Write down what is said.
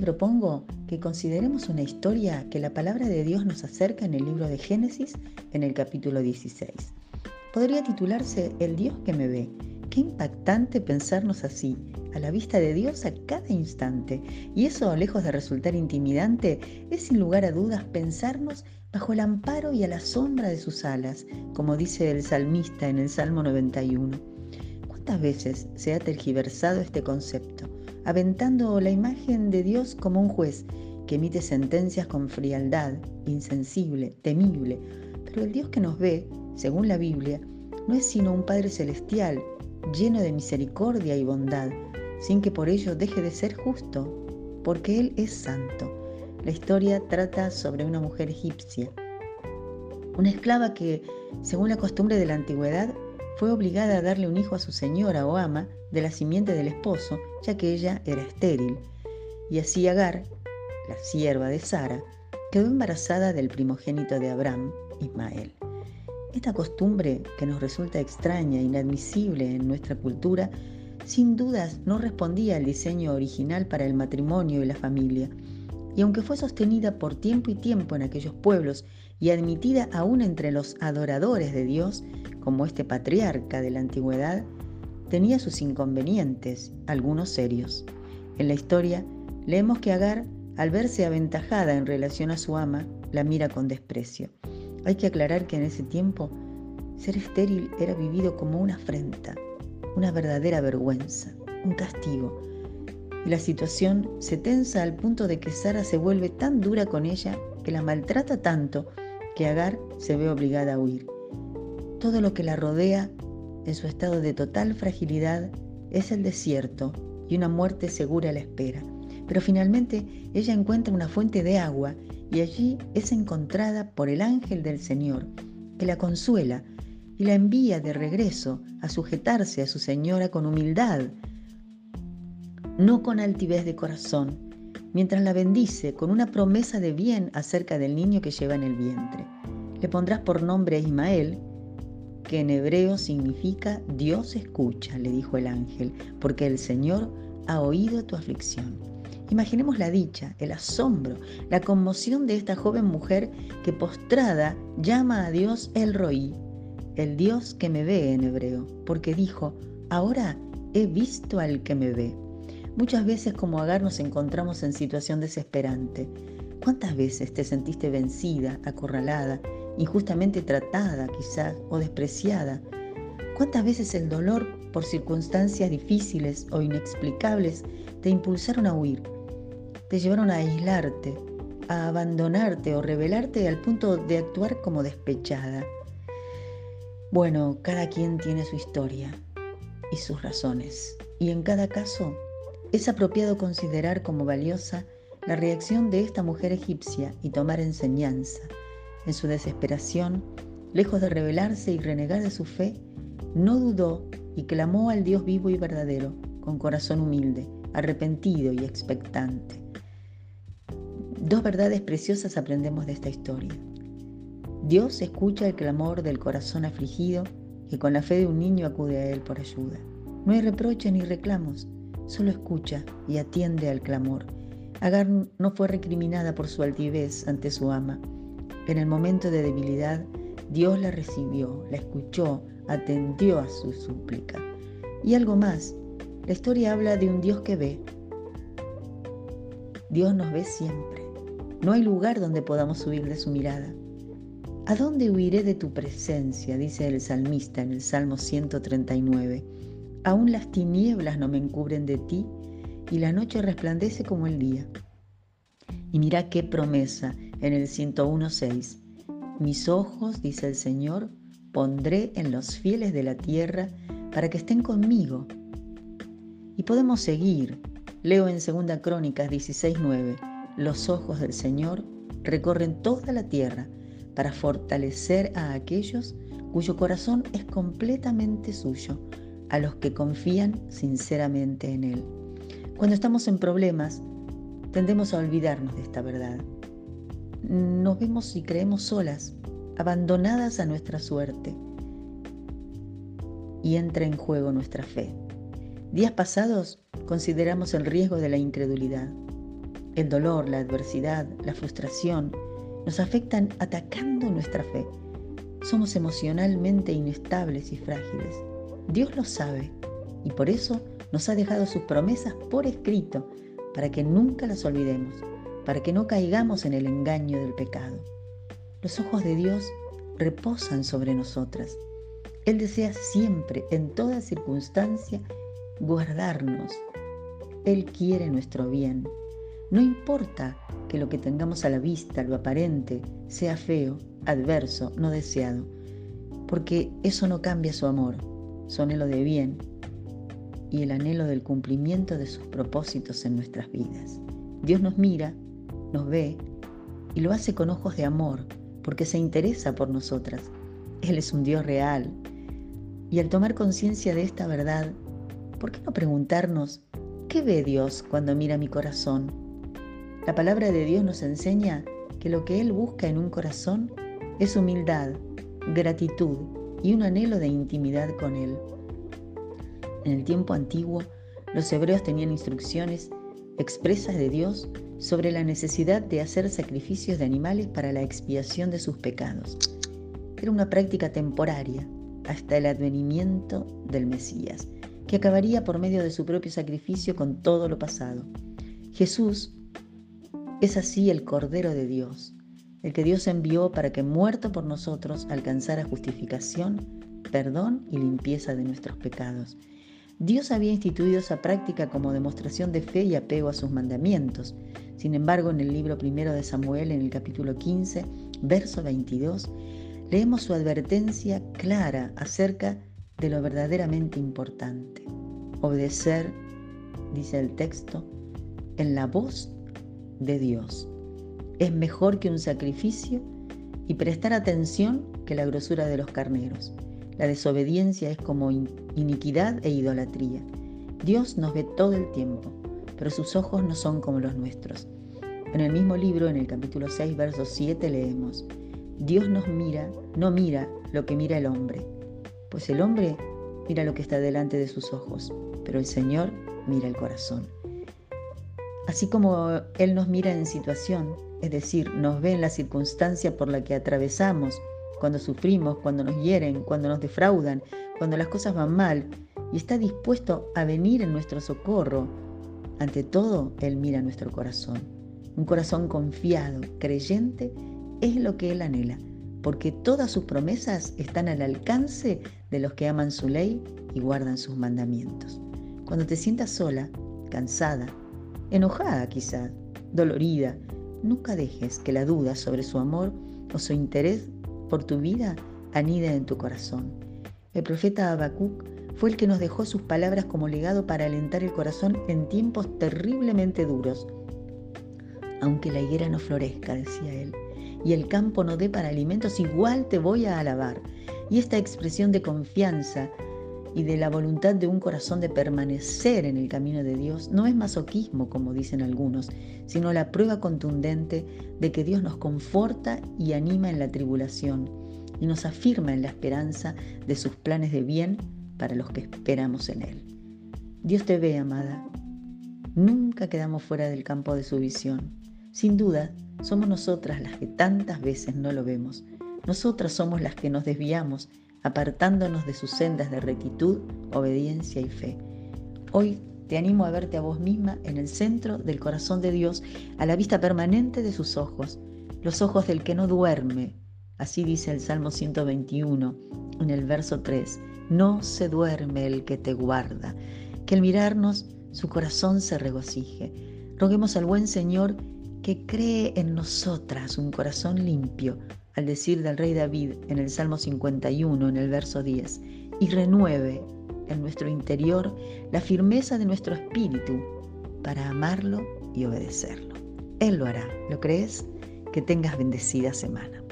propongo que consideremos una historia que la palabra de Dios nos acerca en el libro de Génesis en el capítulo 16. Podría titularse El Dios que me ve. Qué impactante pensarnos así, a la vista de Dios a cada instante. Y eso, lejos de resultar intimidante, es sin lugar a dudas pensarnos bajo el amparo y a la sombra de sus alas, como dice el salmista en el Salmo 91. ¿Cuántas veces se ha tergiversado este concepto, aventando la imagen de Dios como un juez que emite sentencias con frialdad, insensible, temible? Pero el Dios que nos ve, según la Biblia, no es sino un Padre celestial, lleno de misericordia y bondad, sin que por ello deje de ser justo, porque Él es santo. La historia trata sobre una mujer egipcia, una esclava que, según la costumbre de la antigüedad, fue obligada a darle un hijo a su señora o ama de la simiente del esposo, ya que ella era estéril. Y así Agar, la sierva de Sara, quedó embarazada del primogénito de Abraham, Ismael. Esta costumbre, que nos resulta extraña e inadmisible en nuestra cultura, sin dudas no respondía al diseño original para el matrimonio y la familia y aunque fue sostenida por tiempo y tiempo en aquellos pueblos y admitida aún entre los adoradores de Dios, como este patriarca de la antigüedad, tenía sus inconvenientes, algunos serios. En la historia leemos que Agar, al verse aventajada en relación a su ama, la mira con desprecio. Hay que aclarar que en ese tiempo ser estéril era vivido como una afrenta, una verdadera vergüenza, un castigo, y la situación se tensa al punto de que Sara se vuelve tan dura con ella que la maltrata tanto que Agar se ve obligada a huir. Todo lo que la rodea en su estado de total fragilidad es el desierto y una muerte segura la espera. Pero finalmente ella encuentra una fuente de agua y allí es encontrada por el ángel del Señor, que la consuela y la envía de regreso a sujetarse a su señora con humildad, no con altivez de corazón, mientras la bendice con una promesa de bien acerca del niño que lleva en el vientre. Le pondrás por nombre a Ismael, que en hebreo significa Dios escucha, le dijo el ángel, porque el Señor ha oído tu aflicción. Imaginemos la dicha, el asombro, la conmoción de esta joven mujer que postrada llama a Dios el Roí, el Dios que me ve en hebreo, porque dijo, ahora he visto al que me ve. Muchas veces como Agar nos encontramos en situación desesperante. ¿Cuántas veces te sentiste vencida, acorralada, injustamente tratada quizás o despreciada? ¿Cuántas veces el dolor por circunstancias difíciles o inexplicables te impulsaron a huir? Te llevaron a aislarte, a abandonarte o rebelarte al punto de actuar como despechada. Bueno, cada quien tiene su historia y sus razones. Y en cada caso es apropiado considerar como valiosa la reacción de esta mujer egipcia y tomar enseñanza. En su desesperación, lejos de rebelarse y renegar de su fe, no dudó y clamó al Dios vivo y verdadero, con corazón humilde, arrepentido y expectante. Dos verdades preciosas aprendemos de esta historia. Dios escucha el clamor del corazón afligido y con la fe de un niño acude a él por ayuda. No hay reproches ni reclamos, solo escucha y atiende al clamor. Agar no fue recriminada por su altivez ante su ama. En el momento de debilidad, Dios la recibió, la escuchó, atendió a su súplica. Y algo más, la historia habla de un Dios que ve. Dios nos ve siempre. No hay lugar donde podamos huir de su mirada. ¿A dónde huiré de tu presencia? dice el salmista en el Salmo 139. Aún las tinieblas no me encubren de ti y la noche resplandece como el día. Y mira qué promesa en el 101.6. Mis ojos, dice el Señor, pondré en los fieles de la tierra para que estén conmigo. Y podemos seguir. Leo en 2 Crónicas 16.9. Los ojos del Señor recorren toda la tierra para fortalecer a aquellos cuyo corazón es completamente suyo a los que confían sinceramente en Él. Cuando estamos en problemas, tendemos a olvidarnos de esta verdad. Nos vemos y creemos solas, abandonadas a nuestra suerte. Y entra en juego nuestra fe. Días pasados consideramos el riesgo de la incredulidad. El dolor, la adversidad, la frustración nos afectan atacando nuestra fe. Somos emocionalmente inestables y frágiles. Dios lo sabe y por eso nos ha dejado sus promesas por escrito para que nunca las olvidemos, para que no caigamos en el engaño del pecado. Los ojos de Dios reposan sobre nosotras. Él desea siempre, en toda circunstancia, guardarnos. Él quiere nuestro bien. No importa que lo que tengamos a la vista, lo aparente, sea feo, adverso, no deseado, porque eso no cambia su amor, su anhelo de bien y el anhelo del cumplimiento de sus propósitos en nuestras vidas. Dios nos mira, nos ve y lo hace con ojos de amor, porque se interesa por nosotras. Él es un Dios real. Y al tomar conciencia de esta verdad, ¿por qué no preguntarnos, ¿qué ve Dios cuando mira mi corazón? La palabra de Dios nos enseña que lo que Él busca en un corazón es humildad, gratitud y un anhelo de intimidad con Él. En el tiempo antiguo, los hebreos tenían instrucciones expresas de Dios sobre la necesidad de hacer sacrificios de animales para la expiación de sus pecados. Era una práctica temporaria hasta el advenimiento del Mesías, que acabaría por medio de su propio sacrificio con todo lo pasado. Jesús es así el Cordero de Dios, el que Dios envió para que muerto por nosotros alcanzara justificación, perdón y limpieza de nuestros pecados Dios había instituido esa práctica como demostración de fe y apego a sus mandamientos. Sin embargo, en el libro primero de Samuel, en el capítulo 15, verso 22, leemos su advertencia clara acerca de lo verdaderamente importante. Obedecer, dice el texto, en la voz de Dios. Es mejor que un sacrificio y prestar atención que la grosura de los carneros. La desobediencia es como iniquidad e idolatría. Dios nos ve todo el tiempo, pero sus ojos no son como los nuestros. En el mismo libro, en el capítulo 6, verso 7, leemos, Dios nos mira, no mira lo que mira el hombre, pues el hombre mira lo que está delante de sus ojos, pero el Señor mira el corazón. Así como Él nos mira en situación, es decir, nos ve en la circunstancia por la que atravesamos, cuando sufrimos, cuando nos hieren, cuando nos defraudan, cuando las cosas van mal, y está dispuesto a venir en nuestro socorro. Ante todo, Él mira nuestro corazón. Un corazón confiado, creyente, es lo que Él anhela, porque todas sus promesas están al alcance de los que aman su ley y guardan sus mandamientos. Cuando te sientas sola, cansada, enojada quizá, dolorida, nunca dejes que la duda sobre su amor o su interés por tu vida anida en tu corazón. El profeta Habacuc fue el que nos dejó sus palabras como legado para alentar el corazón en tiempos terriblemente duros. Aunque la higuera no florezca, decía él, y el campo no dé para alimentos, igual te voy a alabar. Y esta expresión de confianza y de la voluntad de un corazón de permanecer en el camino de Dios no es masoquismo, como dicen algunos, sino la prueba contundente de que Dios nos conforta y anima en la tribulación y nos afirma en la esperanza de sus planes de bien para los que esperamos en Él. Dios te ve, amada. Nunca quedamos fuera del campo de su visión. Sin duda, somos nosotras las que tantas veces no lo vemos. Nosotras somos las que nos desviamos apartándonos de sus sendas de rectitud, obediencia y fe. Hoy te animo a verte a vos misma en el centro del corazón de Dios, a la vista permanente de sus ojos, los ojos del que no duerme. Así dice el Salmo 121 en el verso 3. No se duerme el que te guarda. Que al mirarnos su corazón se regocije. Roguemos al buen Señor que cree en nosotras un corazón limpio, al decir del rey David en el Salmo 51, en el verso 10, y renueve en nuestro interior la firmeza de nuestro espíritu para amarlo y obedecerlo. Él lo hará, ¿lo crees? Que tengas bendecida semana.